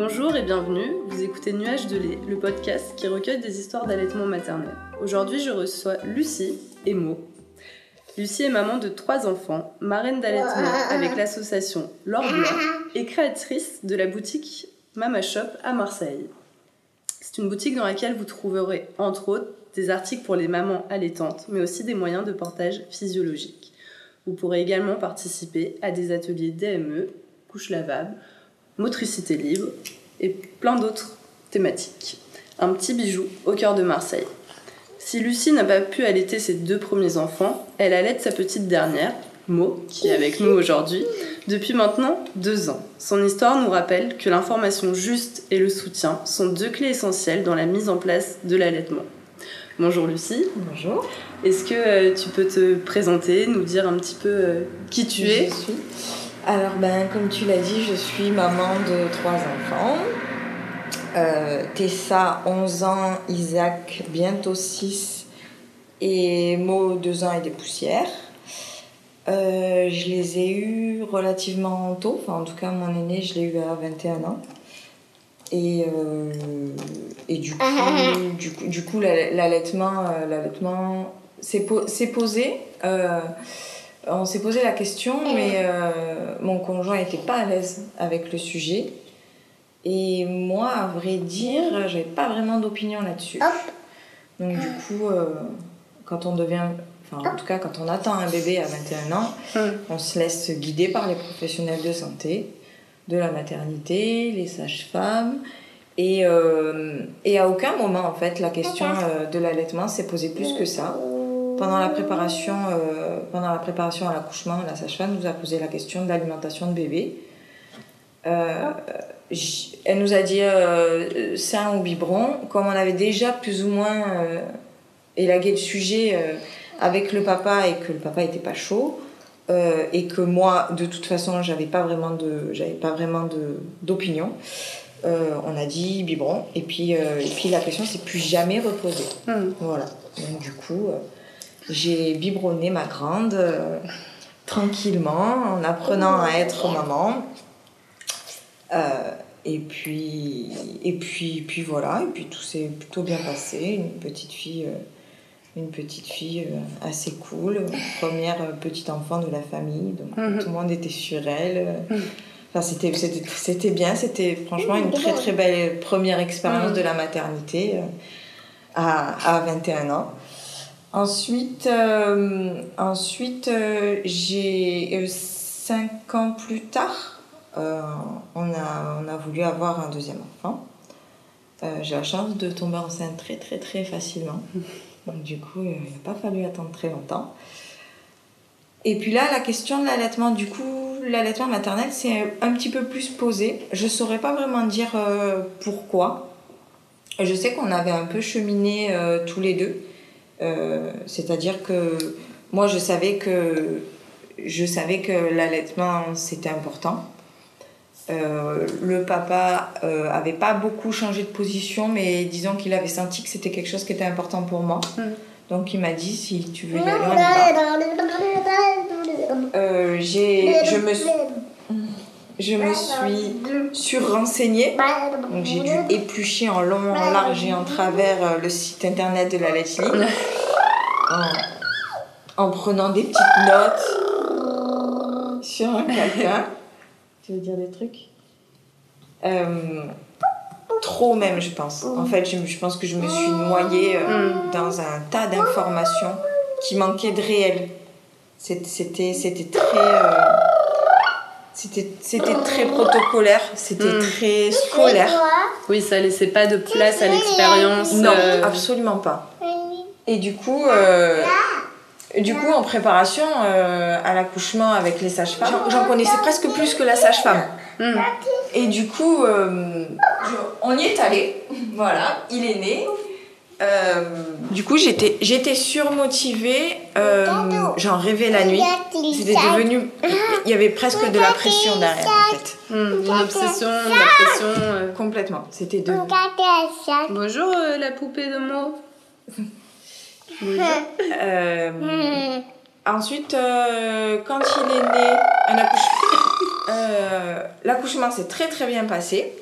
Bonjour et bienvenue, vous écoutez Nuage de lait, le podcast qui recueille des histoires d'allaitement maternel. Aujourd'hui, je reçois Lucie et Mo. Lucie est maman de trois enfants, marraine d'allaitement avec l'association L'Or et créatrice de la boutique Mama Shop à Marseille. C'est une boutique dans laquelle vous trouverez, entre autres, des articles pour les mamans allaitantes, mais aussi des moyens de portage physiologique. Vous pourrez également participer à des ateliers DME, couches lavables, motricité libre et plein d'autres thématiques. Un petit bijou au cœur de Marseille. Si Lucie n'a pas pu allaiter ses deux premiers enfants, elle allaite sa petite dernière, Mo, qui est avec nous aujourd'hui, depuis maintenant deux ans. Son histoire nous rappelle que l'information juste et le soutien sont deux clés essentielles dans la mise en place de l'allaitement. Bonjour Lucie. Bonjour. Est-ce que euh, tu peux te présenter, nous dire un petit peu euh, qui tu es? Je suis. Alors, ben, comme tu l'as dit, je suis maman de trois enfants. Euh, Tessa, 11 ans, Isaac, bientôt 6, et Mo, 2 ans et des poussières. Euh, je les ai eus relativement tôt, enfin, en tout cas, mon aîné, je l'ai eu à 21 ans. Et, euh, et du coup, du coup, du coup la- l'allaitement, l'allaitement s'est po- s'est posé. On s'est posé la question, mais euh, mon conjoint n'était pas à l'aise avec le sujet. Et moi, à vrai dire, j'avais pas vraiment d'opinion là-dessus. Donc du coup, euh, quand on devient, enfin en tout cas quand on attend un bébé à 21 ans, Hum. on se laisse guider par les professionnels de santé, de la maternité, les sages-femmes. Et, euh, et à aucun moment, en fait, la question de l'allaitement s'est posée plus que ça. Pendant la préparation, euh, pendant la préparation à l'accouchement, la sage-femme nous a posé la question de l'alimentation de bébé. Euh, elle nous a dit euh, sein ou biberon. Comme on avait déjà plus ou moins euh, élagué le sujet avec le papa et que le papa était pas chaud, et que moi, de toute façon, j'avais pas vraiment de, j'avais pas vraiment d'opinion. euh, on a dit biberon, et puis, euh, et puis la question s'est plus jamais reposée. Hum. Voilà. Donc du coup, euh, j'ai biberonné ma grande euh, tranquillement en apprenant à être maman. Euh, et puis, et puis, puis voilà. Et puis tout s'est plutôt bien passé. Une petite fille, euh, une petite fille assez cool, première petite enfant de la famille. Donc Mhm. tout le monde était sur elle. Mhm. Enfin, c'était, bien. C'était franchement une très très belle première expérience de la maternité à, à 21 ans. Ensuite, euh, ensuite euh, j'ai euh, cinq ans plus tard, euh, on, a, on a voulu avoir un deuxième enfant. Euh, j'ai la chance de tomber enceinte très très très facilement. Donc du coup, il n'a pas fallu attendre très longtemps. Et puis là, la question de l'allaitement, du coup, l'allaitement maternel, c'est un petit peu plus posé. Je ne saurais pas vraiment dire euh, pourquoi. Je sais qu'on avait un peu cheminé tous les deux. Euh, C'est-à-dire que moi, je savais que, je savais que l'allaitement, c'était important. Euh, le papa euh, avait pas beaucoup changé de position, mais disons qu'il avait senti que c'était quelque chose qui était important pour moi. Mm. Donc il m'a dit si tu veux y aller, on y va. Euh, j'ai, je me suis, je me suis sur-renseignée. Donc j'ai dû éplucher en long, en large et en travers euh, le site internet de la laiterie. En, en prenant des petites notes sur un calepin. Tu veux dire des trucs? Euh, Trop même, je pense. En fait, je, je pense que je me suis noyée euh, dans un tas d'informations qui manquaient de réel. C'était c'était très... euh, c'était c'était très protocolaire, c'était Mm. très scolaire. Oui, ça laissait pas de place à l'expérience. Non, euh, absolument pas. Et du coup, euh, du coup en préparation euh, à l'accouchement avec les sages-femmes, j'en- j'en connaissais presque plus que la sage-femme. hum. Et du coup, euh, je- on y est allé. Voilà, il est né. Euh, du coup, j'étais, j'étais surmotivée. euh, j'en rêvais la nuit. C'était devenu. Il y avait presque de la pression derrière, en fait. Hum, Une obsession, de la pression. euh. Complètement. C'était devenu. Bonjour euh, la poupée de Mo. Bonjour. Euh, ensuite, euh, quand il est né, un accouchement, euh, l'accouchement s'est très très bien passé.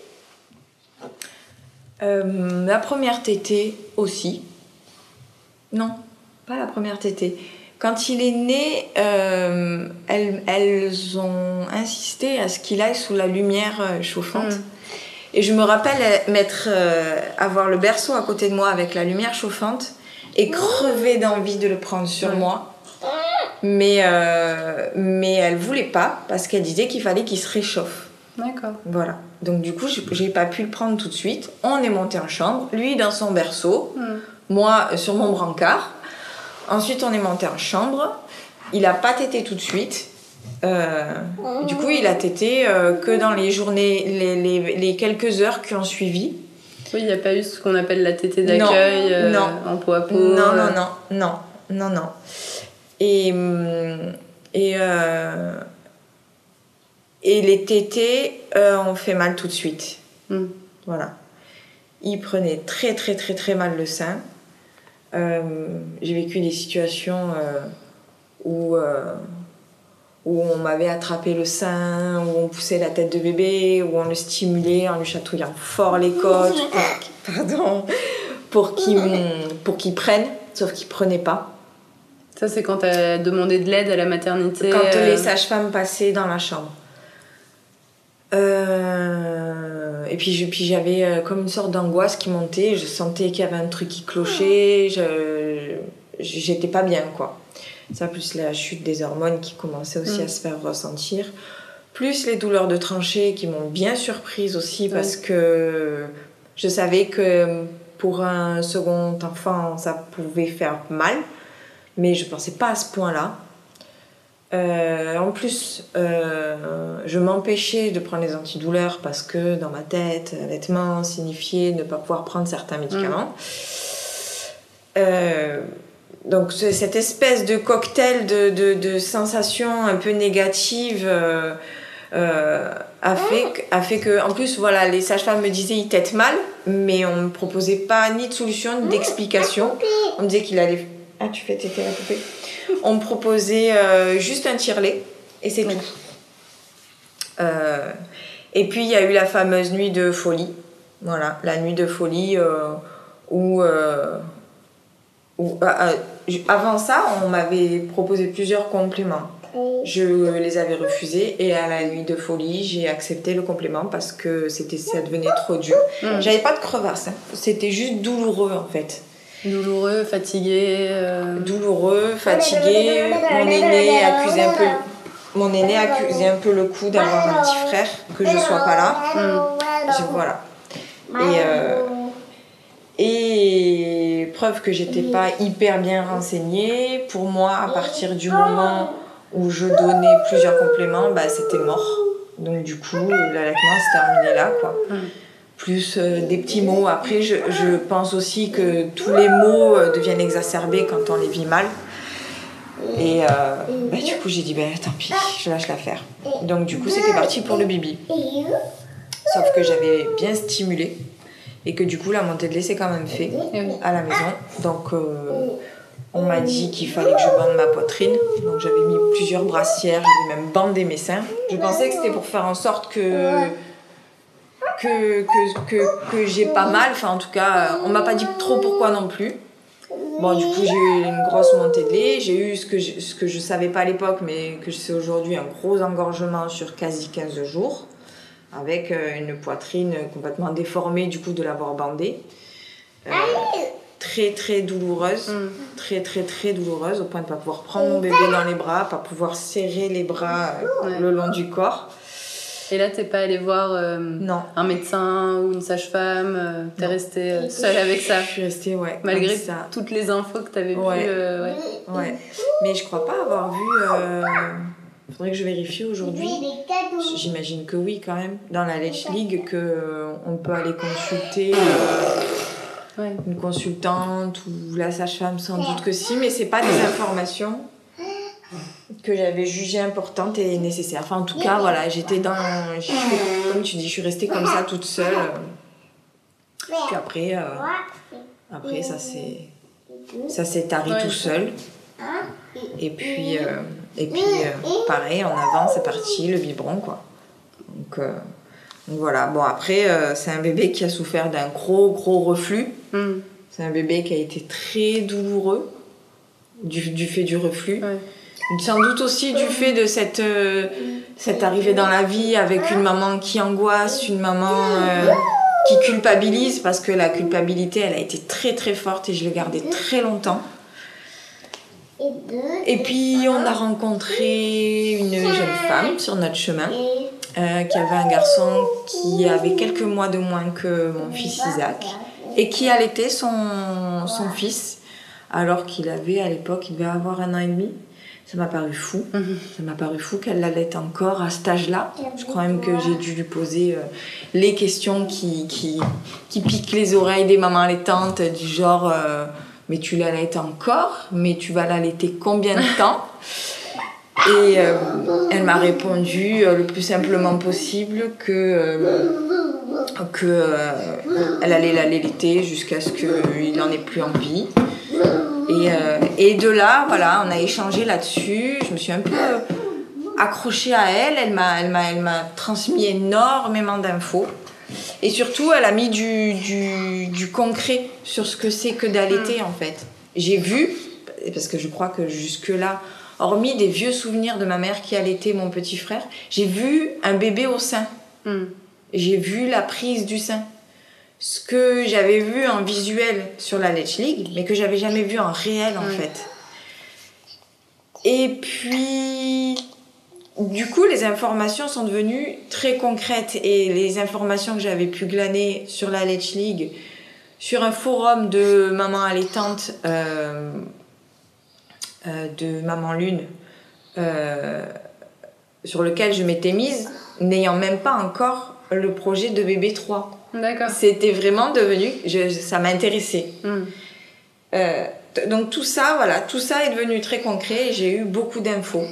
Euh, la première tétée aussi. Non, pas la première tétée. Quand il est né, euh, elles, elles ont insisté à ce qu'il aille sous la lumière euh, chauffante. Mm. Et je me rappelle euh, avoir le berceau à côté de moi avec la lumière chauffante et crever d'envie de le prendre sur Ouais. moi. Mais, euh, mais elle voulait pas parce qu'elle disait qu'il fallait qu'il se réchauffe. D'accord. Voilà. Donc du coup, j'ai- pas pu le prendre tout de suite. On est monté en chambre, lui dans son berceau, Mm. moi euh, sur mon brancard. Ensuite, on est monté en chambre. Il a pas tété tout de suite. Euh, du coup, il a tété euh, que dans les journées, les, les- les quelques heures qui ont suivi. Oui, il n'y a pas eu ce qu'on appelle la tétée d'accueil Non, euh, non. en peau à peau. Non, non, non, non, non, non. Et, hum, et, et les tétés euh, ont fait mal tout de suite. Mm. Voilà. Il prenait très, très, très, très mal le sein. Euh, J'ai vécu des situations euh, où, euh, où on m'avait attrapé le sein, où on poussait la tête de bébé, où on le stimulait en lui chatouillant fort les côtes, pour, pardon, pour qu'il pour qu'il prenne, sauf qu'il prenait pas. Ça, c'est quand tu as demandé de l'aide à la maternité. Quand euh, les sages-femmes passaient dans la chambre. Euh, et puis, je- puis j'avais euh, comme une sorte d'angoisse qui montait. Je sentais qu'il y avait un truc qui clochait. Je, j'étais pas bien, quoi. Ça, plus la chute des hormones qui commençait aussi Mm. à se faire ressentir. Plus les douleurs de tranchée qui m'ont bien surprise aussi parce que je savais que pour un second enfant, ça pouvait faire mal. Mais je pensais pas à ce point-là. Euh, en plus, euh, je m'empêchais de prendre les antidouleurs parce que dans ma tête, allaitement signifiait ne pas pouvoir prendre certains médicaments. Euh, donc ce- cette espèce de cocktail de, de- de sensations un peu négatives a, fait, que- a fait que, en plus, voilà, les sages-femmes me disaient il tète mal, mais on me proposait pas ni de solution ni d'explication. On me disait qu'il allait... Ah, tu fais téter la poupée On me proposait euh, juste un tire-lait et c'est tout. Euh, et puis il y a eu la fameuse nuit de folie. Voilà, la nuit de folie euh, où, où- ah, ah, avant ça, on m'avait proposé plusieurs compléments. Je les avais refusés et à la nuit de folie, j'ai accepté le complément parce que c'était ça devenait trop dur. Mm. J'avais pas de crevasse, hein. c'était juste douloureux en fait. Douloureux, fatigué. euh, Douloureux, fatigué. Mon aîné accusait un peu mon aîné accusait un peu le coup d'avoir un petit frère, que je sois pas là. Je- voilà. Et, euh, et preuve que j'étais pas hyper bien renseignée. Pour moi, à partir du moment où je donnais plusieurs compléments, bah, c'était mort. Donc du coup, l'allaitement se terminait là, quoi. Mm. Plus euh, des petits mots. Après, je, je pense aussi que tous les mots euh, deviennent exacerbés quand on les vit mal. Et euh, bah, du coup, j'ai dit, bah, tant pis, je lâche l'affaire. Donc du coup, c'était parti pour le bibi. Sauf que j'avais bien stimulé et que du coup la montée de lait s'est quand même fait à la maison. Donc euh, on m'a dit qu'il fallait que je bande ma poitrine. Donc j'avais mis plusieurs brassières, j'avais même bandé mes seins. Je pensais que c'était pour faire en sorte que que, que, que, que j'ai pas mal. Enfin en tout cas, on m'a pas dit trop pourquoi non plus. Bon, du coup, j'ai eu une grosse montée de lait. J'ai eu ce que, je, ce que je savais pas à l'époque, mais que je sais aujourd'hui, un gros engorgement sur quasi 15 jours, avec euh, une poitrine complètement déformée du coup de l'avoir bandée. Euh, très très douloureuse, Mm. très très très douloureuse, au point de pas pouvoir prendre mon bébé dans les bras, pas pouvoir serrer les bras euh, Ouais. le long du corps. Et là, t'es pas allé voir euh, Non. un médecin ou une sage-femme euh, T'es Non. resté euh, seule avec ça? Je suis restée, ouais. Malgré ça. toutes les infos que t'avais Ouais. pu. euh, ouais. Ouais. Mais je crois pas avoir vu. Euh... Faudrait que je vérifie aujourd'hui. J'imagine que oui, quand même. Dans la Lech League, que on peut aller consulter Ouais. une consultante ou la sage-femme, sans doute que si, mais c'est pas des informations que j'avais jugées importantes et nécessaires. Enfin, en tout cas, voilà, j'étais dans. Comme tu dis, je suis restée comme ça, toute seule. Puis après, euh, après ça s'est ça s'est tari Ouais. tout seul. Et puis, euh, et puis euh, pareil, en avant, c'est parti, le biberon, quoi. Donc, euh, Voilà, bon après, euh, c'est un bébé qui a souffert d'un gros, gros reflux. Hmm. C'est un bébé qui a été très douloureux du, du fait du reflux. Ouais. Sans doute aussi du fait de cette, euh, cette arrivée dans la vie avec une maman qui angoisse, une maman euh, qui culpabilise, parce que la culpabilité, elle a été très très forte et je l'ai gardée très longtemps. Et puis on a rencontré une jeune femme sur notre chemin euh, qui avait un garçon qui avait quelques mois de moins que mon fils Isaac et qui allaitait son, son fils alors qu'il avait à l'époque, il devait avoir un an et demi. Ça m'a paru fou. Ça m'a paru fou qu'elle l'allaite encore à cet âge-là. Je crois même que j'ai dû lui poser euh, les questions qui, qui, qui piquent les oreilles des mamans allaitantes, du genre euh, Mais tu l'allaites encore Mais tu vas l'allaiter combien de temps? Et euh, elle m'a répondu euh, le plus simplement possible que, euh, que euh, elle allait l'allaiter jusqu'à ce qu'il n'en ait plus envie. Et, euh, et de là, voilà, on a échangé là-dessus. Je me suis un peu accrochée à elle. Elle m'a, elle m'a, elle m'a transmis énormément d'infos. Et surtout, elle a mis du, du, du concret sur ce que c'est que d'allaiter, en fait. J'ai vu, parce que je crois que jusque-là, hormis des vieux souvenirs de ma mère qui allaitait mon petit frère, j'ai vu un bébé au sein. Hmm. J'ai vu la prise du sein. Ce que j'avais vu en visuel sur la Let's League, mais que j'avais jamais vu en réel en fait. Et puis, du coup, les informations sont devenues très concrètes et les informations que j'avais pu glaner sur la Let's League, sur un forum de maman allaitante, euh, euh, de maman lune, euh, sur lequel je m'étais mise, n'ayant même pas encore le projet de bébé 3. D'accord. C'était vraiment devenu, je- ça m'intéressait. Euh, t- donc tout ça, voilà, tout ça est devenu très concret. et J'ai eu beaucoup d'infos.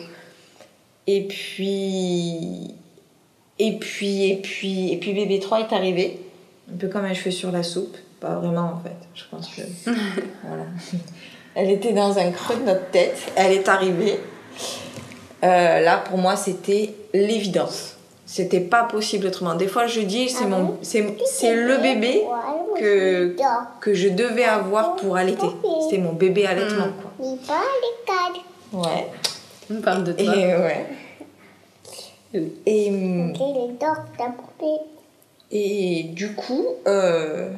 Et puis, et puis, et puis, et puis bébé 3 est arrivé, un peu comme un cheveu sur la soupe. Pas vraiment en fait. Je pense que voilà. Elle était dans un creux de notre tête. Elle est arrivée. Euh, là, pour moi, c'était l'évidence. C'était pas possible autrement. Des fois, je dis, c'est mon, c'est, c'est le bébé que, que je devais avoir pour allaiter. C'était mon bébé allaitement, quoi. Ouais. On parle de Et toi. ouais. Et, et du coup, euh,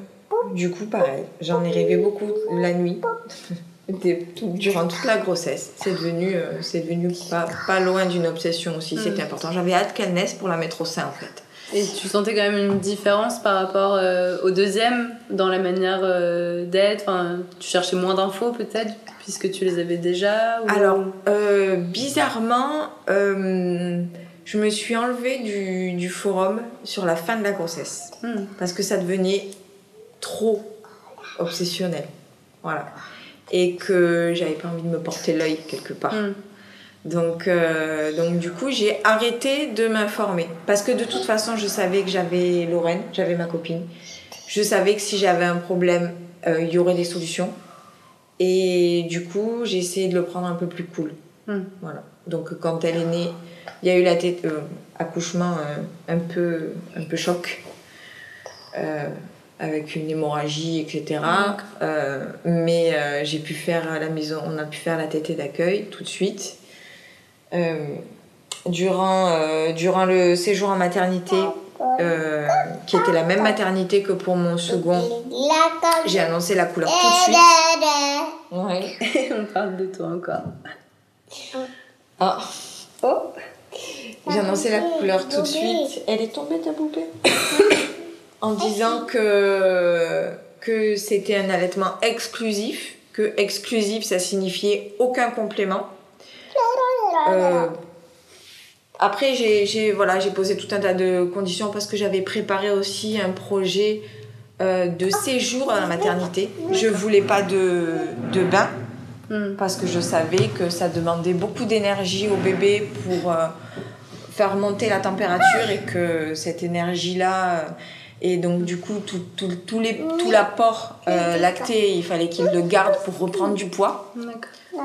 du coup, pareil, j'en ai rêvé beaucoup la nuit, Des- tout- durant toute la grossesse. C'est devenu, euh, c'est devenu pas, pas loin d'une obsession aussi, c'était important. J'avais hâte qu'elle naisse pour la mettre au sein, en fait. Et tu sentais quand même une différence par rapport euh, au deuxième dans la manière euh, d'être? Enfin, Tu cherchais moins d'infos peut-être puisque tu les avais déjà ou- Alors, bizarrement, je me suis enlevée du, du forum sur la fin de la grossesse. Hmm. parce que ça devenait trop obsessionnel. Voilà. Et que j'avais pas envie de me porter l'œil quelque part. Hmm. Donc, euh, donc du coup, j'ai arrêté de m'informer. Parce que de toute façon, je savais que j'avais Lorraine, j'avais ma copine. Je savais que si j'avais un problème, euh, il y aurait des solutions. Et du coup, j'ai essayé de le prendre un peu plus cool. Hmm. Voilà. Donc quand elle est née, il y a eu la tête, euh, accouchement un peu, un peu choc. Avec une hémorragie, etc. Euh, mais euh, j'ai pu faire à la maison, on a pu faire la tétée d'accueil tout de suite. Euh, durant, durant le séjour en maternité, qui était la même maternité que pour mon second, j'ai annoncé la couleur tout de suite. Ouais. On parle de toi encore. Ah. Oh J'ai annoncé la couleur tout de suite. Elle est tombée ta poupée En disant que, que c'était un allaitement exclusif, que exclusif ça signifiait aucun complément. Euh, après, j'ai voilà, posé tout un tas de conditions parce que j'avais préparé aussi un projet euh, de séjour à la maternité. Je voulais pas de, de bain Hmm. parce que je savais que ça demandait beaucoup d'énergie au bébé pour euh, faire monter la température et que cette énergie-là et donc du coup tout, tout, tout les, tout l'apport euh, lacté il fallait qu'il le garde pour reprendre du poids.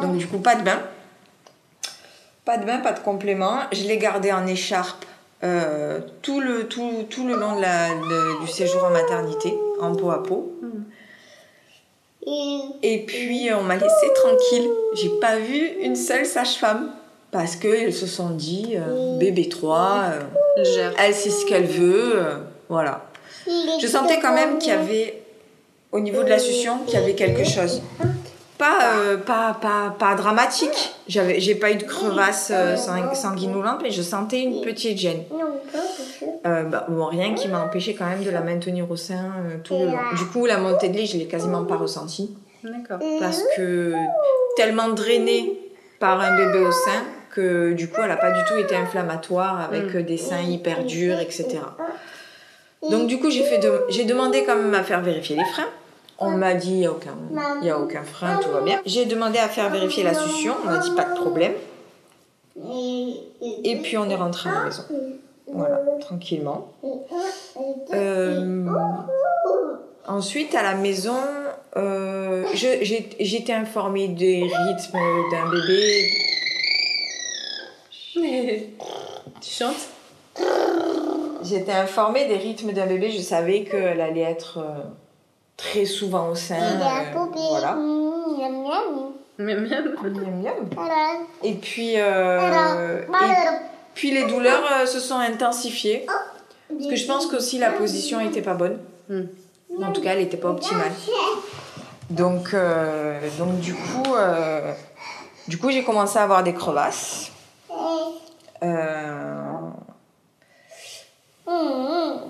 Donc du coup pas de bain. Pas de bain pas de complément. Je l'ai gardé en écharpe euh, tout, le, tout, tout le long de la, de- du séjour en maternité, en peau à peau. Et puis on m'a laissé tranquille. J'ai pas vu une seule sage-femme parce qu'elles se sont dit euh, bébé 3, euh, Elle sait ce qu'elle veut, euh, voilà. Je sentais quand même qu'il y avait, au niveau de la succion, qu'il y avait quelque chose. Pas, euh, pas, pas, pas dramatique. J'avais, j'ai pas eu de crevasse euh, sang- sanguinolente, mais je sentais une petite gêne. Euh, bah, bon, rien qui m'a empêché quand même de la maintenir au sein euh, tout le long. Du coup, la montée de lait, je l'ai quasiment pas ressentie D'accord. parce que tellement drainée par un bébé au sein que du coup, elle a pas du tout été inflammatoire avec Mm. des seins hyper durs, etc. Donc du coup, j'ai fait de- j'ai demandé quand même à faire vérifier les freins. On m'a dit il n'y a, aucun... y a aucun frein, tout va bien. J'ai demandé à faire vérifier la succion, on m'a dit pas de problème. Et puis on est rentré à la maison. Voilà, tranquillement. Euh, Ensuite, à la maison, euh, été informée des rythmes d'un bébé. tu chantes? J'étais informée des rythmes d'un bébé. Je savais qu'elle allait être euh, très souvent au sein. euh, voilà. Miam miam. Miam, miam. Et puis, euh, et puis les douleurs euh, se sont intensifiées. Parce que je pense qu'aussi la position n'était pas bonne. Hmm. En tout cas, elle n'était pas optimale. Donc, euh, donc du coup, euh, du coup, j'ai commencé à avoir des crevasses. Euh,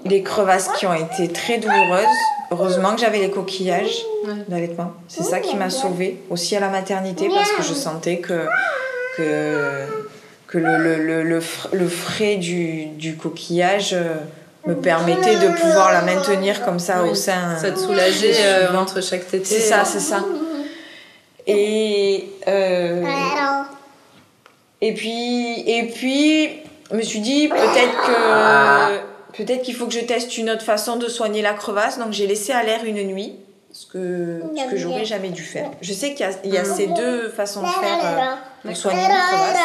des crevasses qui ont été très douloureuses. Heureusement que j'avais les coquillages d'allaitement. C'est ça qui m'a sauvée aussi à la maternité parce que je sentais que, que, que le, le, le, le, fr- le frais du, du coquillage euh, me permettait de pouvoir la maintenir comme ça au sein. Ça te soulageait euh, suivant. entre chaque tété. C'est ça, c'est ça. Et, euh, et puis, et puis, je me suis dit peut-être que peut-être qu'il faut que je teste une autre façon de soigner la crevasse. Donc j'ai laissé à l'air une nuit, ce que ce que j'aurais jamais dû faire. Je sais qu'il y a, il y a ces deux façons de faire euh, pour soigner une crevasse,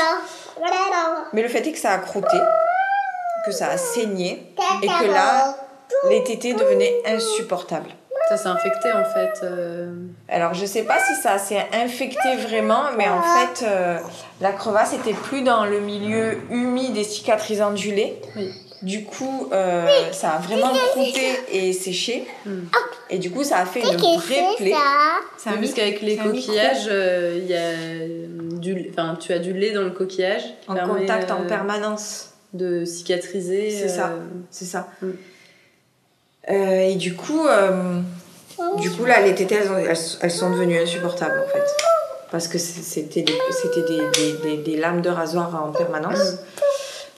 mais le fait est que ça a croûté, que ça a saigné et que là les tétés devenaient insupportables. Ça s'est infecté en fait. euh, Alors, je sais pas si ça s'est infecté vraiment, mais en fait, euh, la crevasse était plus dans le milieu humide et cicatrisant du lait. Oui. Du coup, euh, ça a vraiment croûté et séché. Hmm. Et du coup, ça a fait une vraie plaie. Oui, mis- parce qu'avec les coquillages, euh, il y a du, enfin, tu as du lait dans le coquillage qui en permet, contact en euh, permanence. de cicatriser. C'est ça. euh, C'est ça. Hmm. Euh, et du coup, euh, du coup là, les tétées, elles, elles, sont devenues insupportables en fait. Parce que c'est- c'était des, des, des, des, des lames de rasoir en permanence.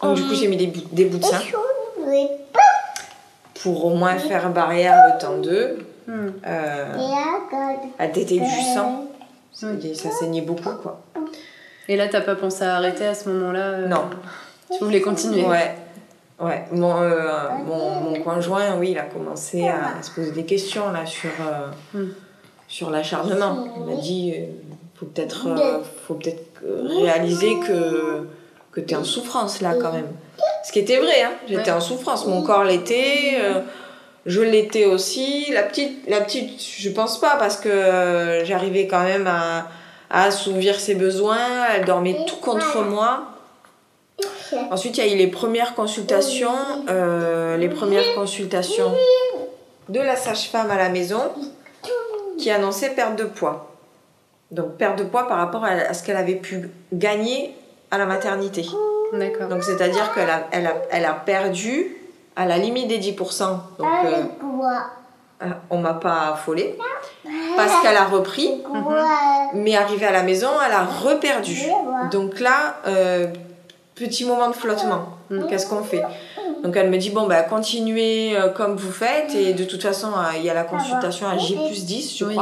Donc du coup, j'ai mis des, bouts- des bouts de sein pour au moins faire barrière le temps d'eux. hmm. Euh, à téter du sang. Et Ça saignait beaucoup quoi. Et là, t'as pas pensé à arrêter à ce moment-là euh, Non. Tu voulais continuer Ouais. Ouais, mon, euh, mon, mon conjoint, oui, il a commencé à se poser des questions là sur, euh, Mm. sur l'acharnement. Il m'a dit, euh, faut peut-être euh, faut peut-être euh, réaliser que, que tu es en souffrance là quand même. Ce qui était vrai, hein. j'étais Ouais. en souffrance. Mon corps l'était, euh, je l'étais aussi. La petite, la petite, je pense pas parce que euh, j'arrivais quand même à, à assouvir ses besoins. Elle dormait tout contre moi. Ensuite, il y a eu les premières consultations, euh, les premières consultations de la sage-femme à la maison qui annonçait perte de poids. Donc perte de poids par rapport à, à ce qu'elle avait pu gagner à la maternité. D'accord. Donc c'est-à-dire qu'elle a, elle a, elle a perdu à la limite des 10%. Donc euh, on m'a pas affolée parce qu'elle a repris, mais arrivée à la maison, elle a reperdu. Donc là, euh, petit moment de flottement. Mm. Qu'est-ce qu'on fait? Donc elle me dit bon bah continuez euh, comme vous faites et de toute façon euh, il y a la consultation à J plus 10 je Oui.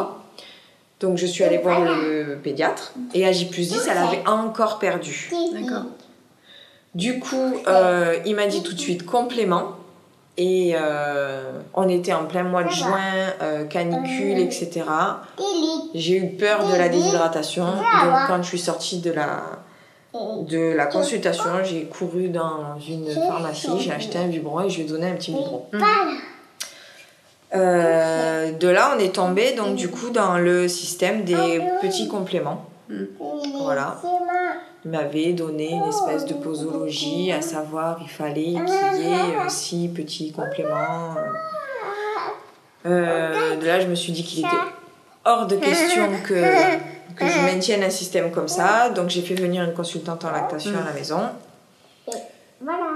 Donc je suis allée voir le pédiatre et à J plus 10 elle avait encore perdu. D'accord. Du coup euh, il m'a dit tout de suite complément et euh, on était en plein mois de juin, euh, canicule etc. J'ai eu peur de la déshydratation donc quand je suis sortie de la de la consultation, j'ai couru dans une pharmacie, j'ai acheté un biberon et je lui ai donné un petit biberon. Euh, de là, on est tombé donc du coup dans le système des petits compléments. Voilà. Il m'avait donné une espèce de posologie, à savoir il fallait qu'il y ait six petits compléments. Euh, de là, je me suis dit qu'il était hors de question que, que je maintienne un système comme ça. Donc j'ai fait venir une consultante en lactation à la maison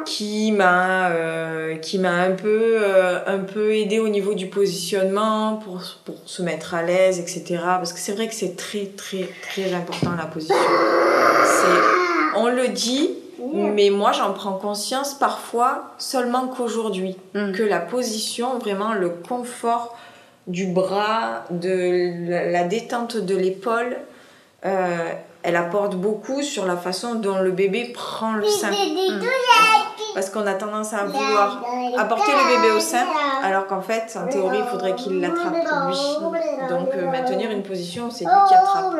qui m'a euh, qui m'a un peu euh, un peu aidé au niveau du positionnement pour, pour se mettre à l'aise etc parce que c'est vrai que c'est très très très important la position. C'est on le dit mais moi j'en prends conscience parfois seulement qu'aujourd'hui. Mm. que la position vraiment le confort du bras de la, la détente de l'épaule euh, elle apporte beaucoup sur la façon dont le bébé prend le sein. parce qu'on a tendance à vouloir apporter le bébé au sein, alors qu'en fait, en théorie, il faudrait qu'il l'attrape lui. Donc, euh, maintenir une position où c'est lui qui attrape.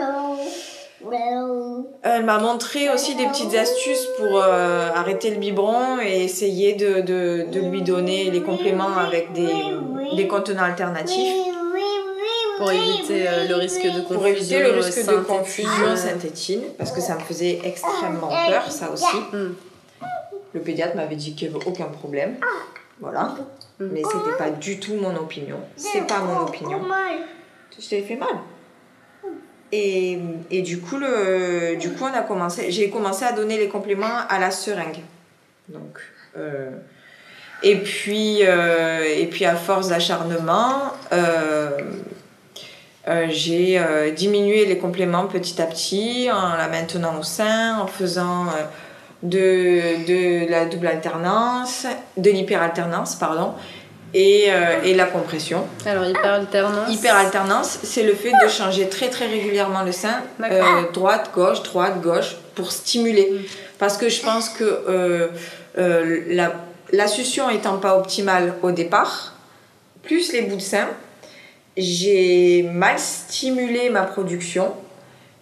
Elle m'a montré aussi des petites astuces pour euh, arrêter le biberon et essayer de, de, de lui donner les compléments avec des, des contenants alternatifs Pour éviter euh, le risque de confusion. pour éviter le risque de synthétine. confusion synthétine, parce que ça me faisait extrêmement peur, ça aussi. Mm. Le pédiatre m'avait dit qu'il n'y avait aucun problème. Voilà. Mm. Mais c'était pas du tout mon opinion. C'est pas mon opinion. Je t'ai fait mal. Et, et du coup, le, du coup, on a commencé. J'ai commencé à donner les compléments à la seringue. Donc, euh, et puis, euh, et puis à force d'acharnement, euh, euh, j'ai euh, diminué les compléments petit à petit en la maintenant au sein, en faisant euh, de, de la double alternance, de l'hyperalternance, pardon, et, et la compression. Alors, hyper alternance. Hyperalternance, c'est le fait de changer très très régulièrement le sein, droite, gauche, droite, gauche, pour stimuler. Parce que je pense que la, la succion étant pas optimale au départ, plus les bouts de sein, j'ai mal stimulé ma production.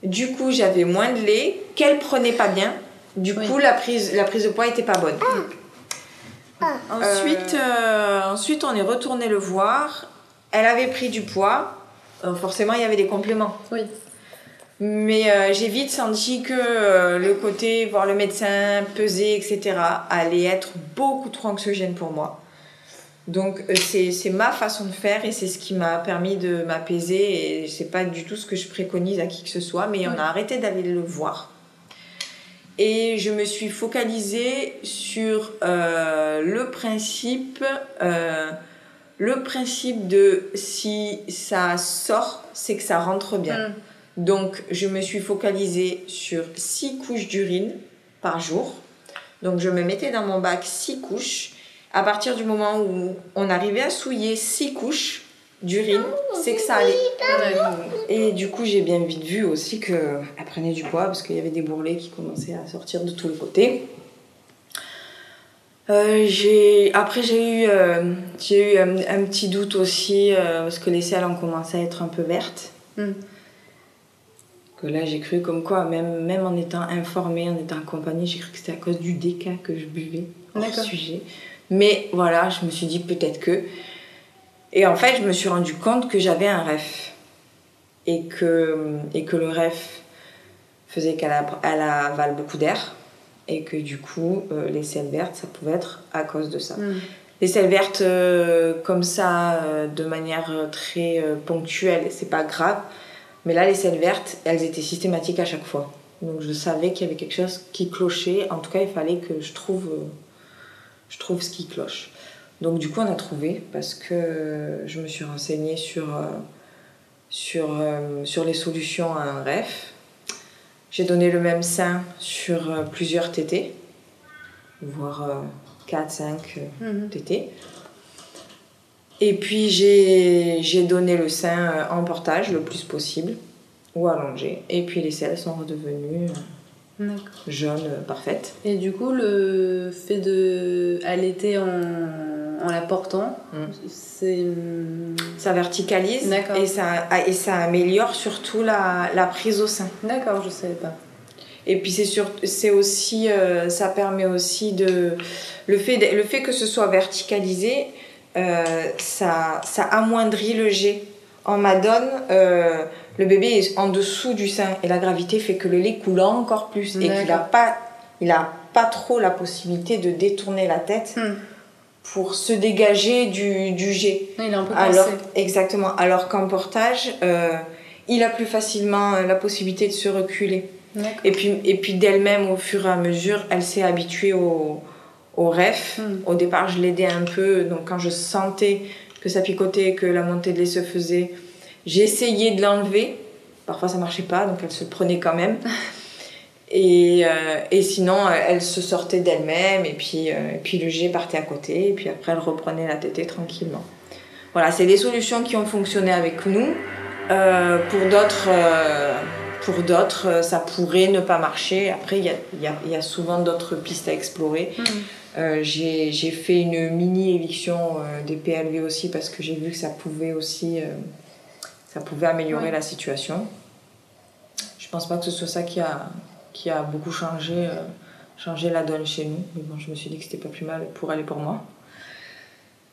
Du coup, j'avais moins de lait qu'elle prenait pas bien. Du Oui. coup, la prise, la prise de poids était pas bonne. Ensuite, euh, ensuite, on est retourné le voir. Elle avait pris du poids. Euh, forcément, il y avait des compléments. Oui. Mais euh, j'ai vite senti que euh, le côté voir le médecin, peser, etc., allait être beaucoup trop anxiogène pour moi. Donc euh, c'est ma façon de faire et c'est ce qui m'a permis de m'apaiser et c'est pas du tout ce que je préconise à qui que ce soit, mais on a arrêté d'aller le voir. Et je me suis focalisée sur euh, le principe, euh, le principe de si ça sort, c'est que ça rentre bien. Mm. Donc, je me suis focalisée sur 6 couches d'urine par jour. Donc, je me mettais dans mon bac 6 couches. À partir du moment où on arrivait à souiller 6 couches d'urine, c'est que ça allait. Et du coup, j'ai bien vite vu aussi qu'elle prenait du poids parce qu'il y avait des bourrelets qui commençaient à sortir de tous les côtés. Euh, j'ai... Après, j'ai eu, euh, j'ai eu un, un petit doute aussi euh, parce que les selles ont commencé à être un peu vertes. Mm. Que là, j'ai cru comme quoi, même, même en étant informée, en étant accompagnée, j'ai cru que c'était à cause du déca que je buvais. hors sujet. Mais voilà, je me suis dit peut-être que. Et en fait, je me suis rendu compte que j'avais un rêve. Et que, et que le rêve faisait qu'elle avale beaucoup d'air. Et que du coup, euh, les selles vertes, ça pouvait être à cause de ça. Mm. Les selles vertes euh, comme ça, euh, de manière très ponctuelle, c'est pas grave. Mais là, les selles vertes, elles étaient systématiques à chaque fois. Donc je savais qu'il y avait quelque chose qui clochait. En tout cas, il fallait que je trouve, je trouve ce qui cloche. Donc du coup, on a trouvé parce que je me suis renseignée sur, euh, sur, euh, sur les solutions à un REF. J'ai donné le même sein sur euh, plusieurs TT, voire 4, 5 Mhm. tétés. Et puis j'ai donné le sein en portage le plus possible ou allongé. Et puis les selles sont redevenues jaunes, euh, parfaites. Et du coup, le fait de allaiter en, en la portant, Mm. c'est. Ça verticalise et ça, et ça améliore surtout la, la prise au sein. D'accord, je savais pas. Et puis c'est aussi, euh, ça permet aussi de le fait, de- le fait que ce soit verticalisé, euh, ça, ça amoindrit le jet. En madone, euh, le bébé est en dessous du sein et la gravité fait que le lait coule encore plus et qu'il n'a pas, il a pas trop la possibilité de détourner la tête Hmm. pour se dégager du, du jet. Il est un peu Alors, exactement. Alors qu'en portage, euh, il a plus facilement euh, la possibilité de se reculer. Et puis, et puis d'elle-même, au fur et à mesure, elle s'est habituée au, au ref. Hmm. Au départ, je l'aidais un peu. Donc, quand je sentais que ça picotait, que la montée de lait se faisait, j'essayais de l'enlever. Parfois, ça marchait pas, donc elle se prenait quand même. Et, euh, et sinon, euh, elle se sortait d'elle-même, et puis, euh, et puis le jet partait à côté, et puis après, elle reprenait la tétée tranquillement. Voilà, c'est des solutions qui ont fonctionné avec nous. Euh, pour d'autres, pour d'autres, ça pourrait ne pas marcher. Après, il y a, y a- il y a souvent d'autres pistes à explorer. Euh, j'ai j'ai fait une mini éviction euh, des PLV aussi parce que j'ai vu que ça pouvait aussi euh, ça pouvait améliorer Ouais. la situation. Je pense pas que ce soit ça qui a, qui a beaucoup changé, euh, changé la donne chez nous. Mais bon, je me suis dit que c'était pas plus mal pour elle et pour moi.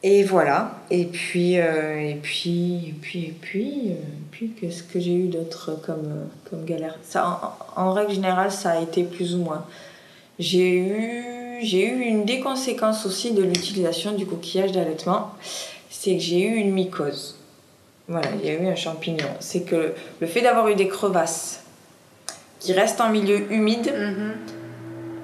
Et voilà. Et puis, euh, et puis, et puis, et puis, euh, puis qu'est-ce que j'ai eu d'autre comme, euh, comme galère? Ça, en, en règle générale, ça a été plus ou moins. J'ai eu, j'ai eu une des conséquences aussi de l'utilisation du coquillage d'allaitement, c'est que j'ai eu une mycose. Voilà, il y a eu un champignon. C'est que le fait d'avoir eu des crevasses qui restent en milieu humide, Mhm.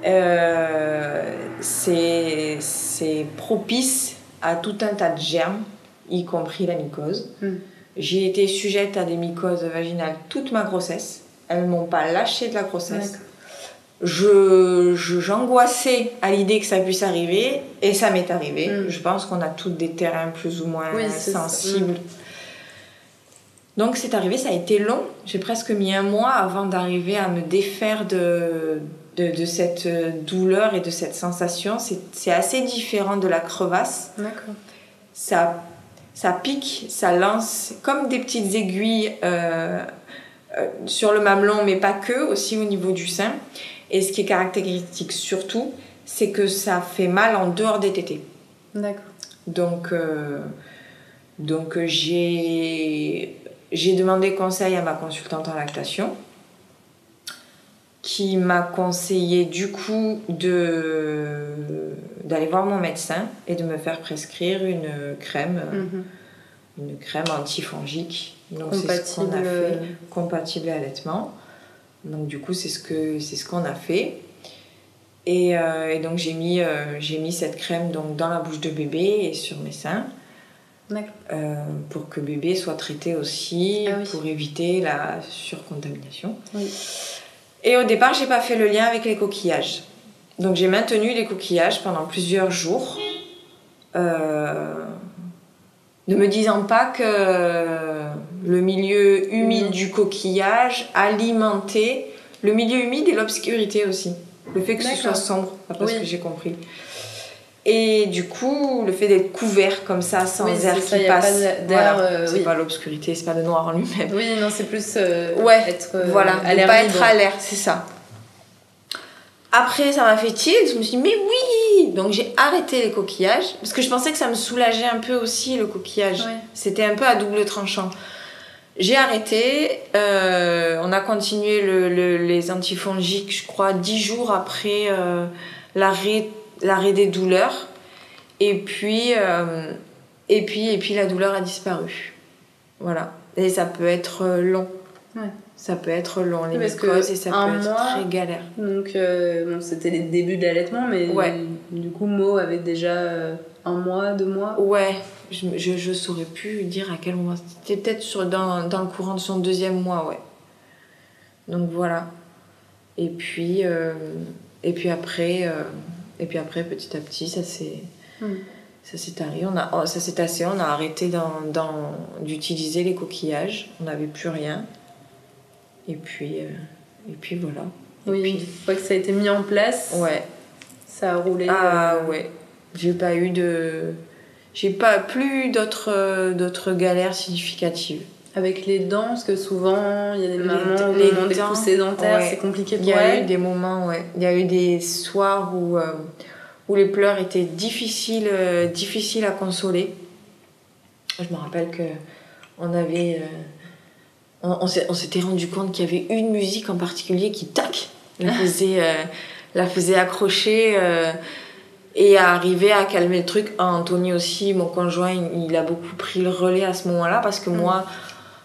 euh, c'est c'est propice à tout un tas de germes, y compris la mycose. Mm. J'ai été sujette à des mycoses vaginales toute ma grossesse. Elles m'ont pas lâché de la grossesse. D'accord. Je je- j'angoissais à l'idée que ça puisse arriver et ça m'est arrivé. Mm. Je pense qu'on a toutes des terrains plus ou moins Oui, c'est ça. sensibles. Donc c'est arrivé, ça a été long. J'ai presque mis un mois avant d'arriver à me défaire de, de, de cette douleur et de cette sensation. C'est assez différent de la crevasse. D'accord. Ça, ça pique, ça lance comme des petites aiguilles euh, euh, sur le mamelon, mais pas que, aussi au niveau du sein. Et ce qui est caractéristique surtout, c'est que ça fait mal en dehors des tétés. D'accord. Donc, euh, donc j'ai j'ai demandé conseil à ma consultante en lactation qui m'a conseillé du coup de d'aller voir mon médecin et de me faire prescrire une crème Mhm. une crème antifongique donc c'est ce qu'on Compatible. a fait compatible à l'allaitement donc du coup c'est ce que c'est ce qu'on a fait et, euh, et donc j'ai mis euh, j'ai mis cette crème donc dans la bouche de bébé et sur mes seins. Euh, pour que bébé soit traité aussi Ah oui. pour éviter la surcontamination Oui. et au départ j'ai pas fait le lien avec les coquillages donc j'ai maintenu les coquillages pendant plusieurs jours euh, ne me disant pas que le milieu humide du coquillage alimentait le milieu humide et l'obscurité aussi. Le fait que ce soit sombre, d'après ce Oui. que j'ai compris. Et du coup, le fait d'être couvert comme ça, sans Oui, air ça, qui pas passe, voilà, euh, c'est oui. pas l'obscurité, c'est pas le noir en lui-même. Oui, non, c'est plus euh, Ouais, être euh, voilà, à ne pas libre. être à l'air, c'est ça. Après, ça m'a fait tilt, je me suis dit, mais oui Donc j'ai arrêté les coquillages, parce que je pensais que ça me soulageait un peu aussi, le coquillage. Ouais. C'était un peu à double tranchant. J'ai arrêté, euh, on a continué le- le- les antifongiques, je crois, dix jours après l'arrêt l'arrêt des douleurs. Et puis, euh, et, puis, et puis la douleur a disparu. Voilà. Et ça peut être euh, long. Ouais. Ça peut être long, les parce que et ça peut être mois- très galère. Donc, euh, bon, c'était les débuts de l'allaitement, mais Ouais. du coup, Mo avait déjà un mois, deux mois. Ouais, je, je, je saurais plus dire à quel moment. C'était peut-être sur, dans, dans le courant de son deuxième mois, ouais. Donc voilà. Et puis, euh, et puis après, euh, et puis après, petit à petit, ça s'est, Hmm. ça s'est taré. On a, ça s'est tassé. On a arrêté d'utiliser les coquillages. On n'avait plus rien. Et puis, euh, et puis voilà. Et Oui, puis- une fois que ça a été mis en place, Ouais. ça a roulé. Ah euh, ouais, j'ai pas eu de. J'ai pas plus d'autres d'autres galères significatives. Avec les dents, parce que souvent, il y a des mamans, les des poussées dentaires, ouais. c'est compliqué Il pour y a eu elles. des moments, ouais. Il y a eu des soirs où, euh, où les pleurs étaient difficiles, euh, difficiles à consoler. Je me rappelle que on avait. euh, on on s'était rendu compte qu'il y avait une musique en particulier qui, tac, la faisait, euh, la faisait accrocher et arriver à calmer le truc. Anthony aussi, mon conjoint, il, il a beaucoup pris le relais à ce moment-là parce que Mm. moi,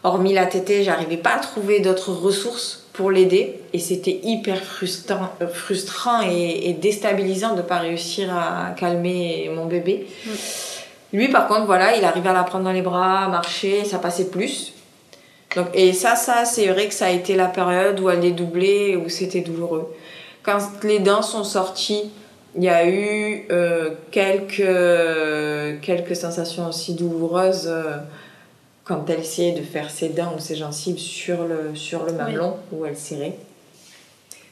hormis la tétée, j'arrivais pas à trouver d'autres ressources pour l'aider et c'était hyper frustrant, euh, frustrant et, et déstabilisant de pas réussir à calmer mon bébé. Mm. Lui, par contre, voilà, il arrivait à la prendre dans les bras, à marcher, ça passait plus. Donc, et ça, ça, c'est vrai que ça a été la période où elle est doublée, où c'était douloureux. Quand les dents sont sorties, il y a eu euh, quelques, quelques sensations aussi douloureuses euh, quand elle essayait de faire ses dents ou ses gencives sur le, sur le mamelon où elle serrait.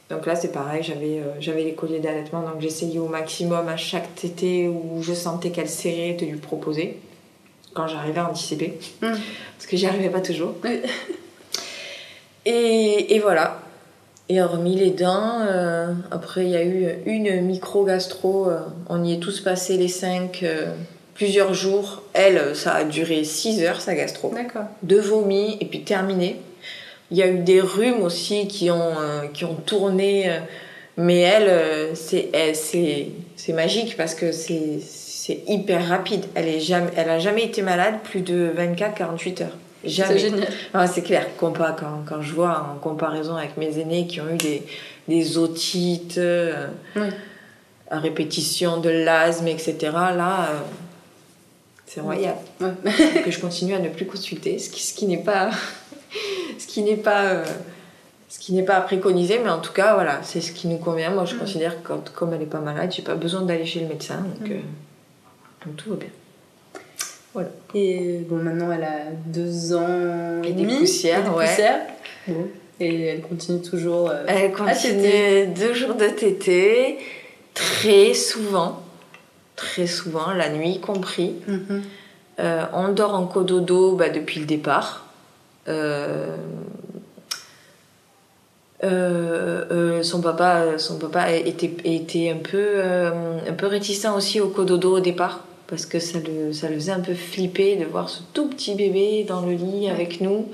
Donc là, c'est pareil, j'avais euh, j'avais les colliers d'allaitement, donc j'essayais au maximum à chaque tétée où je sentais qu'elle serrait de lui proposer quand j'arrivais à anticiper. Mm. Parce que j'y arrivais pas toujours. Oui. Et, et voilà. Et hormis les dents, euh, après il y a eu une micro-gastro, euh, on y est tous passés les cinq, plusieurs jours. Elle, ça a duré 6 heures sa gastro D'accord. de vomi et puis terminé. Il y a eu des rhumes aussi qui ont, euh, qui ont tourné, euh, mais elle, euh, c'est, elle, c'est, c'est magique parce que c'est, c'est hyper rapide. Elle, est jamais, elle a jamais été malade plus de 24-48 heures. Jamais. C'est génial. Ah, c'est clair, compa, quand, quand je vois en comparaison avec mes aînés qui ont eu des, des otites, Oui. à répétition de l'asthme, etc., là, c'est royal Ouais. que je continue à ne plus consulter, ce qui, ce qui n'est pas, ce qui n'est pas, euh, ce qui n'est pas à préconiser, mais en tout cas, voilà, c'est ce qui nous convient. Moi, je Mm. considère que quand- comme elle n'est pas malade, j'ai pas besoin d'aller chez le médecin, donc, Mm. euh, donc tout va bien. Et bon, maintenant elle a deux ans et, Et des demi. poussières, et des ouais. poussières. Bon. Et elle continue toujours. euh, Elle continue deux jours de tétée, très souvent, très souvent, la nuit compris. mhm. Euh, on dort en cododo bah, depuis le départ. Euh, euh, son papa, son papa était, était un, peu, un peu réticent aussi au cododo au départ parce que ça le, ça le faisait un peu flipper de voir ce tout petit bébé dans le lit avec nous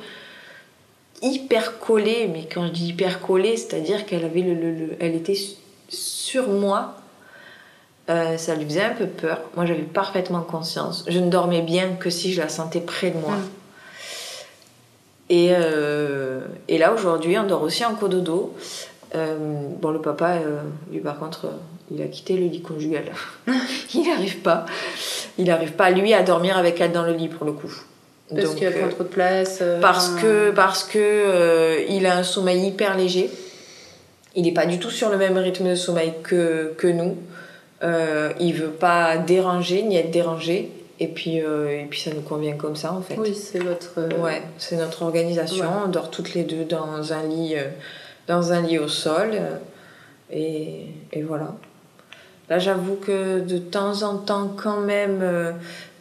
hyper collé mais quand je dis hyper collé c'est à dire qu'elle avait le, le- le- elle était su- sur moi euh, ça lui faisait un peu peur. Moi, j'avais parfaitement conscience. Je ne dormais bien que si je la sentais près de moi. Mm. Et, euh, et là, aujourd'hui, on dort aussi en cododo. Euh, bon, le papa, euh, lui, par contre, il a quitté le lit conjugal. il n'arrive pas. Il n'arrive pas, lui, à dormir avec elle dans le lit, pour le coup. Parce euh, prend trop de place. parce que parce que il a un sommeil hyper léger. Il n'est pas du tout sur le même rythme de sommeil que, que nous. Euh, il veut pas déranger ni être dérangé. Et puis, euh, et puis ça nous convient comme ça en fait. Oui, c'est votre. euh, Ouais, c'est notre organisation. Ouais. On dort toutes les deux dans un lit, euh, dans un lit au sol. et, et voilà. Là, j'avoue que de temps en temps, quand même,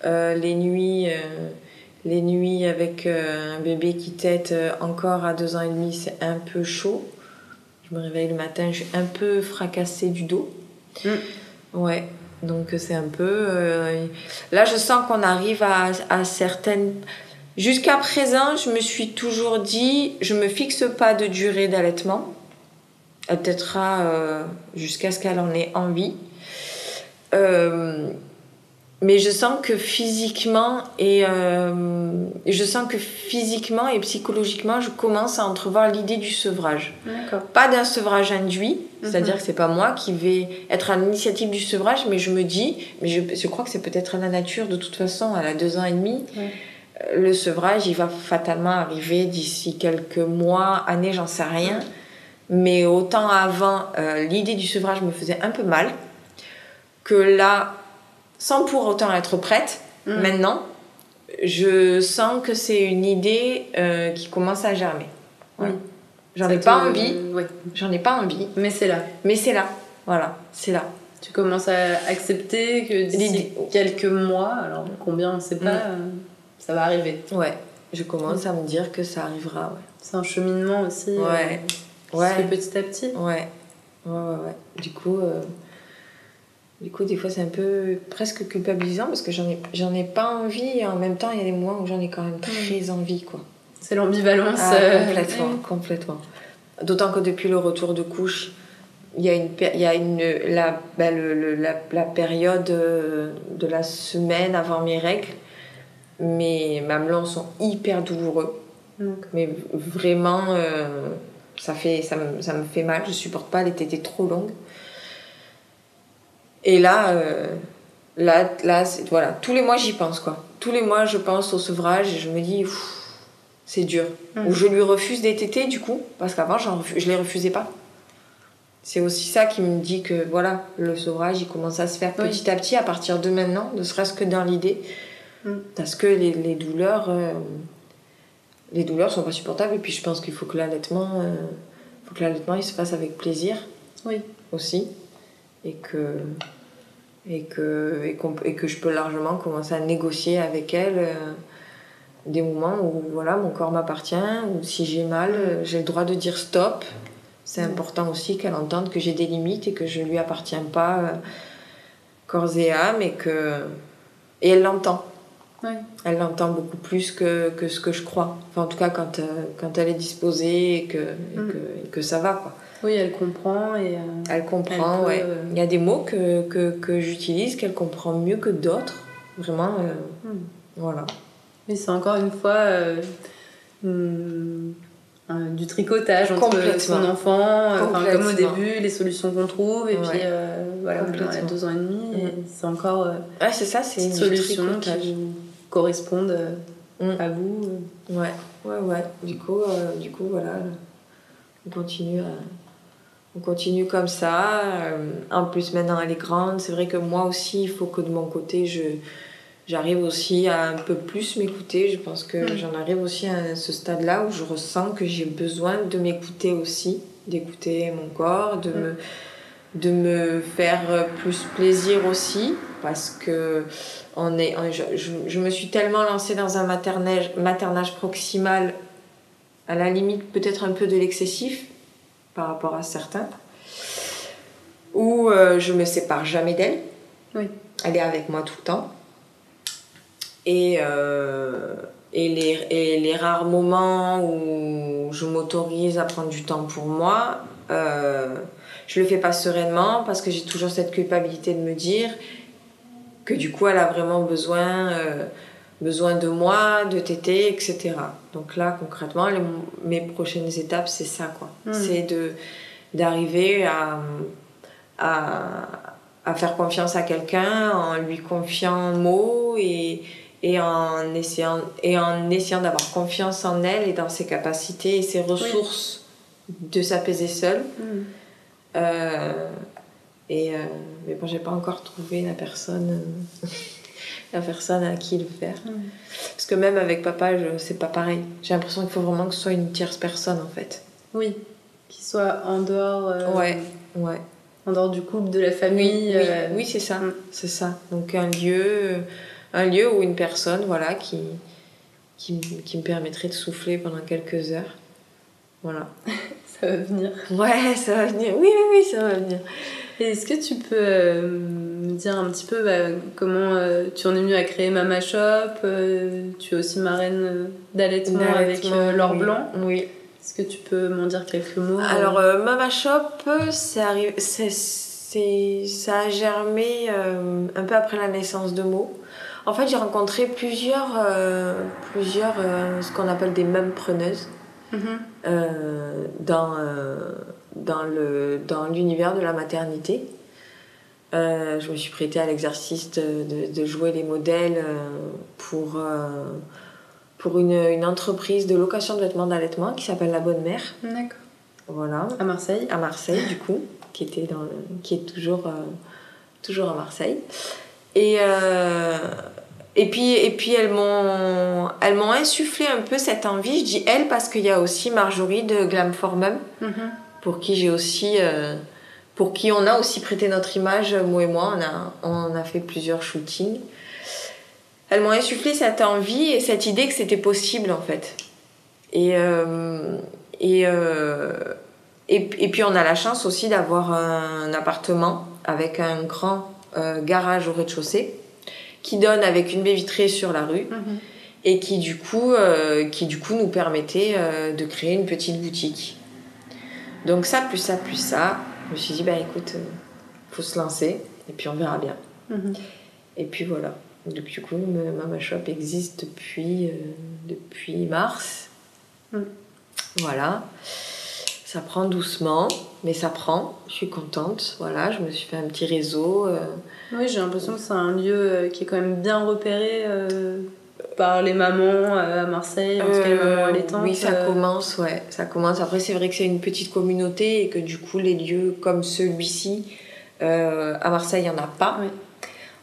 les nuits, les nuits avec un bébé qui tète encore à deux ans et demi, c'est un peu chaud. Je me réveille le matin, je suis un peu fracassée du dos. Mm. Ouais. Donc c'est un peu. euh, Là, je sens qu'on arrive à, à certaines. Jusqu'à présent, je me suis toujours dit, je me fixe pas de durée d'allaitement. Elle peut-être jusqu'à ce qu'elle en ait envie. Euh, mais je sens que physiquement et euh, je sens que physiquement et psychologiquement, je commence à entrevoir l'idée du sevrage pas d'un sevrage induit, c'est-à-dire Mhm. que c'est pas moi qui vais être à l'initiative du sevrage, mais je me dis, mais je, je crois que c'est peut-être la nature de toute façon, elle a deux ans et demi. Ouais. Euh, Le sevrage, il va fatalement arriver d'ici quelques mois, années, j'en sais rien. Mais autant avant, euh, l'idée du sevrage me faisait un peu mal, que là, sans pour autant être prête, Mm. maintenant, je sens que c'est une idée euh, qui commence à germer. Oui. J'en ai pas envie, Ouais. J'en ai pas envie, Mais c'est là. mais c'est là. Voilà, c'est là. Tu commences à accepter que d'ici quelques mois, alors combien on ne sait pas, Mm. euh, ça va arriver. Ouais. je commence à me dire que ça arrivera. Ouais. C'est un cheminement aussi. Ouais. euh, Ouais. se fait petit à petit. Ouais, ouais, ouais, ouais. Du coup, euh, du coup, des fois, c'est un peu presque culpabilisant parce que j'en ai, j'en ai pas envie et en même temps, il y a des moments où j'en ai quand même très envie, quoi. C'est l'ambivalence. Ah, euh, complètement, complètement. D'autant que depuis le retour de couche, il y a une, il y a une la, bah, le- le- la, la période euh, de la semaine avant mes règles. Mes mamelons sont hyper douloureux. Mais vraiment, euh, ça, fait, ça, me, ça me fait mal. Je supporte pas les tétés trop longues. Et là, euh, là, là voilà, tous les mois, j'y pense, quoi. Tous les mois, je pense au sevrage et je me dis, c'est dur. Mhm. Ou je lui refuse des tétés, du coup, parce qu'avant, je les refusais pas. C'est aussi ça qui me dit que, voilà, le sevrage, il commence à se faire Oui. petit à petit, à partir de maintenant, ne serait-ce que dans l'idée. Mhm. Parce que les, les douleurs... euh, les douleurs sont pas supportables et puis je pense qu'il faut que l'allaitement euh, faut que l'allaitement il se fasse avec plaisir Oui. aussi et que et que et, que je peux largement commencer à négocier avec elle euh, des moments où voilà mon corps m'appartient ou si j'ai mal euh, j'ai le droit de dire stop c'est Mm. important aussi qu'elle entende que j'ai des limites et que je lui appartiens pas euh, corps et âme et que et elle l'entend Ouais. elle l'entend beaucoup plus que, que ce que je crois. Enfin, en tout cas, quand, euh, quand elle est disposée et que, et Mm. que, et que ça va, quoi. Oui, elle comprend et. euh, Elle comprend, Elle peut, ouais. euh, Il y a des mots que, que, que j'utilise qu'elle comprend mieux que d'autres. Vraiment, hmm. voilà. Oui, c'est encore une fois du tricotage entre son enfant, comme au début, les solutions qu'on trouve, et Ouais. puis voilà, elle a deux ans et demi, Mm. c'est encore Ouais, c'est ça, c'est une tricotage. qui correspondent euh, Mm. à vous. euh. Ouais, ouais, ouais. Du coup, euh, du coup voilà, on continue, on continue comme ça. En plus, maintenant, elle est grande. C'est vrai que moi aussi, il faut que de mon côté, je j'arrive aussi à un peu plus m'écouter. Je pense que Mm. j'en arrive aussi à ce stade-là où je ressens que j'ai besoin de m'écouter aussi, d'écouter mon corps, de Mm. me de me faire plus plaisir aussi parce que on est, on- je, je- je me suis tellement lancée dans un maternage, maternage proximal à la limite peut-être un peu de l'excessif par rapport à certains où euh, je me sépare jamais d'elle Oui. elle est avec moi tout le temps et, euh, et, les, et les rares moments où je m'autorise à prendre du temps pour moi euh, je le fais pas sereinement parce que j'ai toujours cette culpabilité de me dire que du coup elle a vraiment besoin euh, besoin de moi de téter etc donc là concrètement les- mes prochaines étapes c'est ça quoi Mhm. c'est de d'arriver à, à à faire confiance à quelqu'un en lui confiant mots et et en essayant et en essayant d'avoir confiance en elle et dans ses capacités et ses ressources de s'apaiser seule Mm. Euh, et euh, mais bon, j'ai pas encore trouvé la personne, euh, la personne à qui le faire. Mm. Parce que même avec papa, c'est pas pareil. J'ai l'impression qu'il faut vraiment que ce soit une tierce personne en fait. Oui, qu'il soit en dehors, euh, Ouais, ouais. en dehors du couple, de la famille. oui, euh, oui, c'est ça, Mm. c'est ça. Donc un lieu, un lieu ou une personne, voilà, qui, qui, qui me permettrait de souffler pendant quelques heures. Voilà. Ça va venir. Ouais, ça va venir. Oui, oui, oui, ça va venir. Est-ce que tu peux euh, me dire un petit peu bah, comment euh, tu en es venue à créer Mama Shop euh, Tu es aussi marraine d'allaitement avec Laure oui. Blanc? Oui. Est-ce que tu peux m'en dire quelques mots? Alors, Mama Shop, c'est ça a germé un peu après la naissance de Mo. En fait, j'ai rencontré plusieurs, plusieurs ce qu'on appelle des mêmes preneuses Euh, dans, euh, dans, le, dans l'univers de la maternité. Euh, je me suis prêtée à l'exercice de, de- de jouer les modèles pour, pour une, une entreprise de location de vêtements d'allaitement qui s'appelle La Bonne Mère. D'accord. Voilà À Marseille à Marseille du coup, qui était dans qui est toujours toujours à Marseille. Et euh, et puis et puis elles m'ont elles m'ont insufflé un peu cette envie. Je dis elles parce qu'il y a aussi Marjorie de Glam for Mum Mhm. pour qui j'ai aussi euh, pour qui on a aussi prêté notre image moi et moi on a on a fait plusieurs shootings. elles m'ont insufflé cette envie et cette idée que c'était possible en fait. Et, euh, et, euh, et, et, puis on a la chance aussi d'avoir un appartement avec un grand garage au rez-de-chaussée qui donne avec une baie vitrée sur la rue Mhm. et qui du coup, qui du coup nous permettait de créer une petite boutique. Donc ça, plus ça, plus ça, je me suis dit, bah écoute, faut se lancer et puis on verra bien. Mhm. Et puis voilà. Donc, du coup, Mama Shop existe depuis, euh, depuis mars. Mm. Voilà. Ça prend doucement, mais ça prend. Je suis contente. Voilà, je me suis fait un petit réseau. euh, Oui, j'ai l'impression que c'est un lieu euh, qui est quand même bien repéré euh, par les mamans euh, à Marseille, en tout cas les mamans allaitantes. oui, ça commence, ouais, ça commence. Après, c'est vrai que c'est une petite communauté et que du coup, les lieux comme celui-ci, euh, à Marseille, il n'y en a pas. Oui.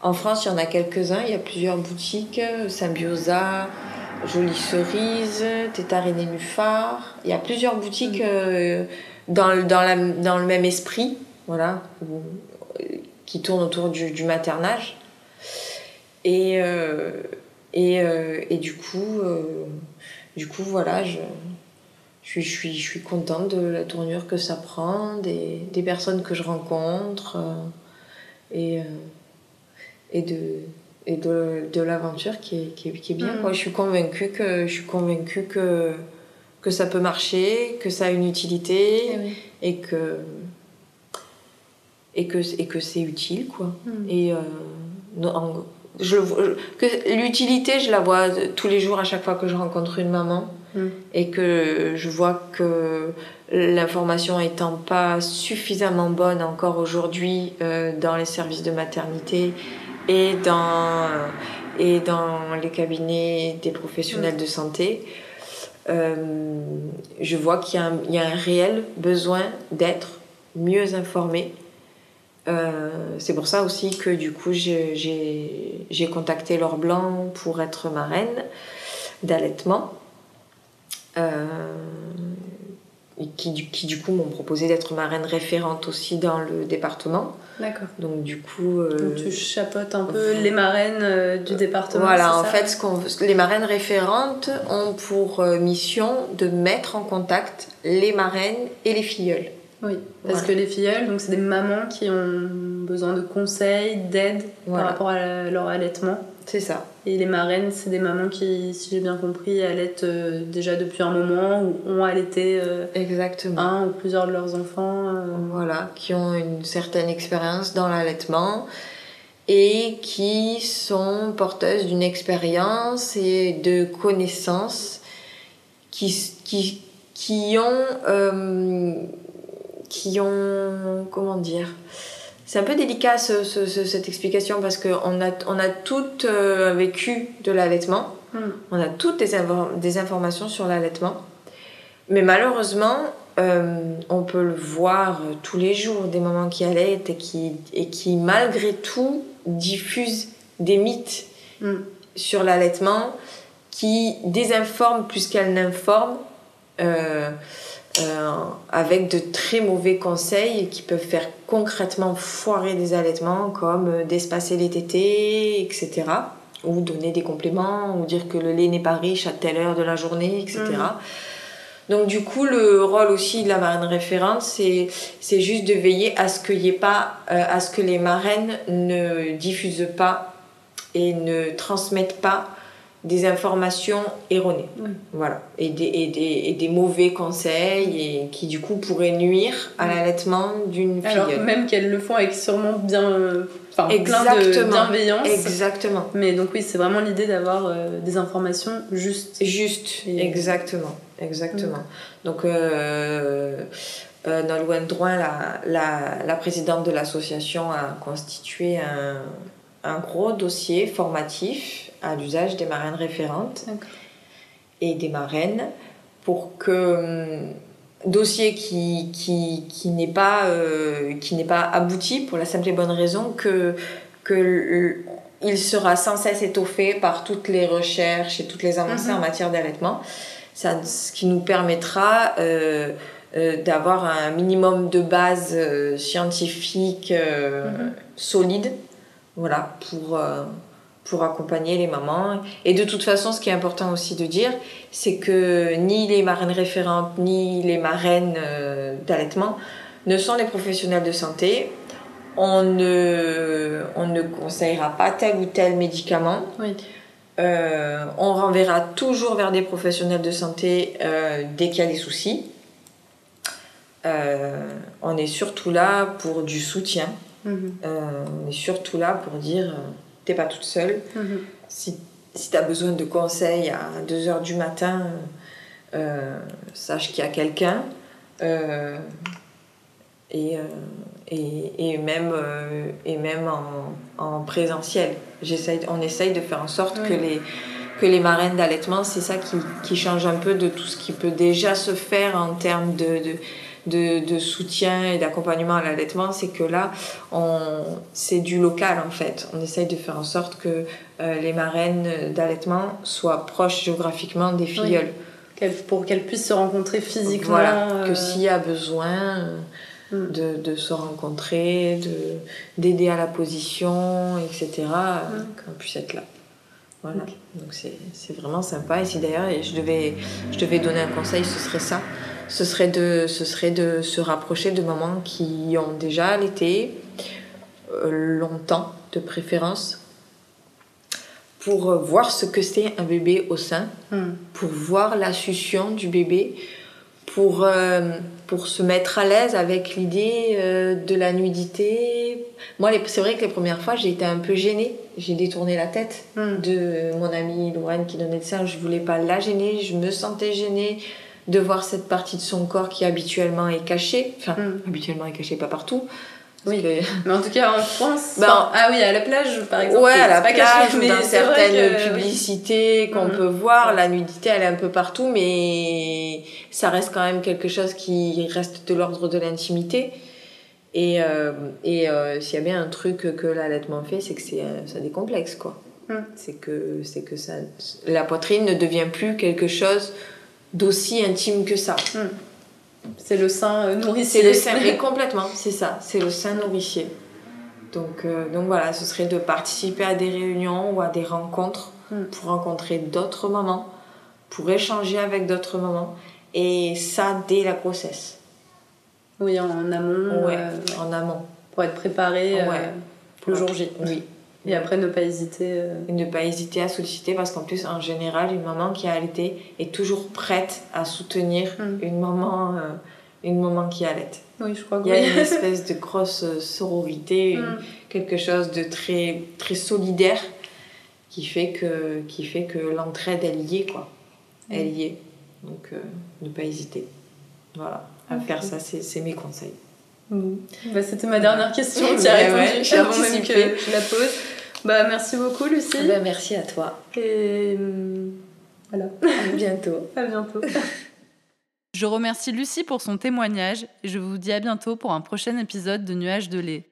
En France, il y en a quelques-uns. Il y a plusieurs boutiques, Symbiosa, Jolie Cerise, Tétard et Nénuphar. Il y a plusieurs boutiques euh, dans, le- dans, la- dans le même esprit, voilà, où- qui tournent autour du, du maternage. Et, euh, et, euh, et du coup, euh, du coup, voilà, je, je, suis, je, suis, je suis contente de la tournure que ça prend, des, des personnes que je rencontre et, et de, et de, de l'aventure qui est, qui est, qui est bien. Mhm. quoi. Je suis convaincue que, je suis convaincue que, que ça peut marcher, que ça a une utilité eh oui. et que, et que, et que c'est utile. quoi. Mhm. Et euh, en- je, je- l'utilité, je la vois tous les jours à chaque fois que je rencontre une maman Mm. et que je vois que l'information étant pas suffisamment bonne encore aujourd'hui euh, dans les services de maternité et dans, et dans les cabinets des professionnels de santé, euh, je vois qu'il y, y a un réel besoin d'être mieux informé. Euh, c'est pour ça aussi que du coup j'ai- contacté Laure Blanc pour être marraine d'allaitement. Euh, qui, du- qui du coup m'ont proposé d'être marraine référente aussi dans le département. D'accord. Donc du coup... euh, Donc tu chapeautes un peu les marraines du département. voilà, en ça fait, ce qu'on, les marraines référentes ont pour mission de mettre en contact les marraines et les filleuls. Oui, parce Voilà. que les filleuls, donc c'est des mamans qui ont besoin de conseils, d'aide Voilà. par rapport à leur allaitement. C'est ça. Et les marraines, c'est des mamans qui, si j'ai bien compris, allaitent euh, déjà depuis un moment ou ont allaité euh, Exactement. un ou plusieurs de leurs enfants. euh. Voilà, qui ont une certaine expérience dans l'allaitement et qui sont porteuses d'une expérience et de connaissances qui, qui, qui ont qui ont comment dire c'est un peu délicat ce- ce- ce- cette explication parce qu'on a, on a toutes euh, vécu de l'allaitement Hmm. on a toutes des, des informations sur l'allaitement. Mais malheureusement, euh, on peut le voir euh, tous les jours, des mamans qui allaitent et qui, et qui malgré tout diffusent des mythes Hmm. sur l'allaitement qui désinforment plus qu'elles n'informent. euh, euh, avec de très mauvais conseils qui peuvent faire concrètement foirer des allaitements comme euh, d'espacer les tétés, etc. Ou donner des compléments, ou dire que le lait n'est pas riche à telle heure de la journée, etc. Mhm. Donc du coup, le rôle aussi de la marraine référente, c'est c'est juste de veiller à ce qu'il y ait pas, euh, à ce que les marraines ne diffusent pas et ne transmettent pas des informations erronées. Oui. Voilà. Et des, et, des, et des mauvais conseils et qui du coup pourraient nuire à l'allaitement d'une Alors filleule. même qu'elles le font avec sûrement bien, euh, enfin plein de Exactement. bienveillance. Exactement. Mais donc oui, c'est vraiment l'idée d'avoir euh, des informations justes. Juste, Et- exactement, exactement. Donc, euh, euh, Nolwenn Drouin, la, la, la présidente de l'association, a constitué un, un gros dossier formatif à l'usage des marraines référentes et des marraines pour que hum, dossier qui, qui, qui n'est pas, euh, qui n'est pas abouti pour la simple et bonne raison que, que il sera sans cesse étoffé par toutes les recherches et toutes les avancées Mhm. en matière d'allaitement. Ça, ce qui nous permettra euh, euh, d'avoir un minimum de base scientifique Mhm. solide voilà, pour, pour accompagner les mamans. Et de toute façon, ce qui est important aussi de dire, c'est que ni les marraines référentes, ni les marraines euh, d'allaitement ne sont des professionnels de santé. On ne, on ne conseillera pas tel ou tel médicament. Euh, on renverra toujours vers des professionnels de santé euh, dès qu'il y a des soucis. on est surtout là pour du soutien. Mhm. on est surtout là pour dire t'es pas toute seule. Mhm. Si, si tu as besoin de conseils à 2h du matin, euh, sache qu'il y a quelqu'un. Euh, et, euh, et, et, même, et même en, en présentiel. on essaye de faire en sorte que, les, que les marraines d'allaitement, c'est ça qui, qui, change un peu de tout ce qui peut déjà se faire en termes de, de de, soutien et d'accompagnement à l'allaitement, c'est que là, c'est du local en fait. On essaye de faire en sorte que euh, les marraines d'allaitement soient proches géographiquement des filleuls. pour qu'elles puissent se rencontrer physiquement. Voilà, que euh, s'il y a besoin euh, mm. de, de, se rencontrer, d'aider à la position, etc., mm. qu'on puisse être là. Voilà. Donc c'est vraiment sympa. Et si d'ailleurs je devais, je devais donner un conseil, ce serait ça ce serait de, ce serait de se rapprocher de mamans qui ont déjà allaité euh, longtemps de préférence pour voir ce que c'est un bébé au sein, hmm. pour voir la succion du bébé, pour, euh, pour se mettre à l'aise avec l'idée euh, de la nudité. Moi, c'est vrai que les premières fois, j'ai été un peu gênée. J'ai détourné la tête hmm. de mon amie Lorraine qui donnait le sein. Je voulais pas la gêner, je me sentais gênée de voir cette partie de son corps qui habituellement est cachée. Enfin, hmm. habituellement est cachée, pas partout. Oui, mais en tout cas en France. Ben, ah oui, à la plage par exemple. Ouais, à la plage ou dans certaines publicités qu'on hmm. peut voir, la nudité elle est un peu partout, mais ça reste quand même quelque chose qui reste de l'ordre de l'intimité. Et, euh, et euh, s'il y a bien un truc que l'allaitement fait, c'est que c'est euh, ça décomplexe quoi. C'est que c'est que ça, la poitrine ne devient plus quelque chose d'aussi intime que ça. Hmm. C'est le sein euh, nourricier. C'est le sein, mais complètement, c'est ça, c'est le sein nourricier. Donc, euh, donc voilà, ce serait de participer à des réunions ou à des rencontres hmm. pour rencontrer d'autres mamans, pour échanger avec d'autres mamans, et ça dès la grossesse. Oui, en amont. Ouais, euh, en amont. Pour être préparé le jour J. Oui, et après, ne pas hésiter. Euh, ne pas hésiter à solliciter parce qu'en plus, en général, une maman qui a allaité est toujours prête à soutenir mm. une, maman, euh, une maman qui allait. Oui, je crois Il y a une espèce de grosse sororité, mm. quelque chose de très, très solidaire qui fait que, qui fait que l'entraide, elle y est, quoi. Elle y est. Donc, euh, ne pas hésiter. Voilà, à faire ça, c'est mes conseils. Bah, C'était ma dernière question. Tu as répondu avant même que je la pose. Bah, merci beaucoup, Lucie. Bah, merci à toi. Et hum, voilà. À bientôt. à bientôt. Je remercie Lucie pour son témoignage et je vous dis à bientôt pour un prochain épisode de Nuages de lait.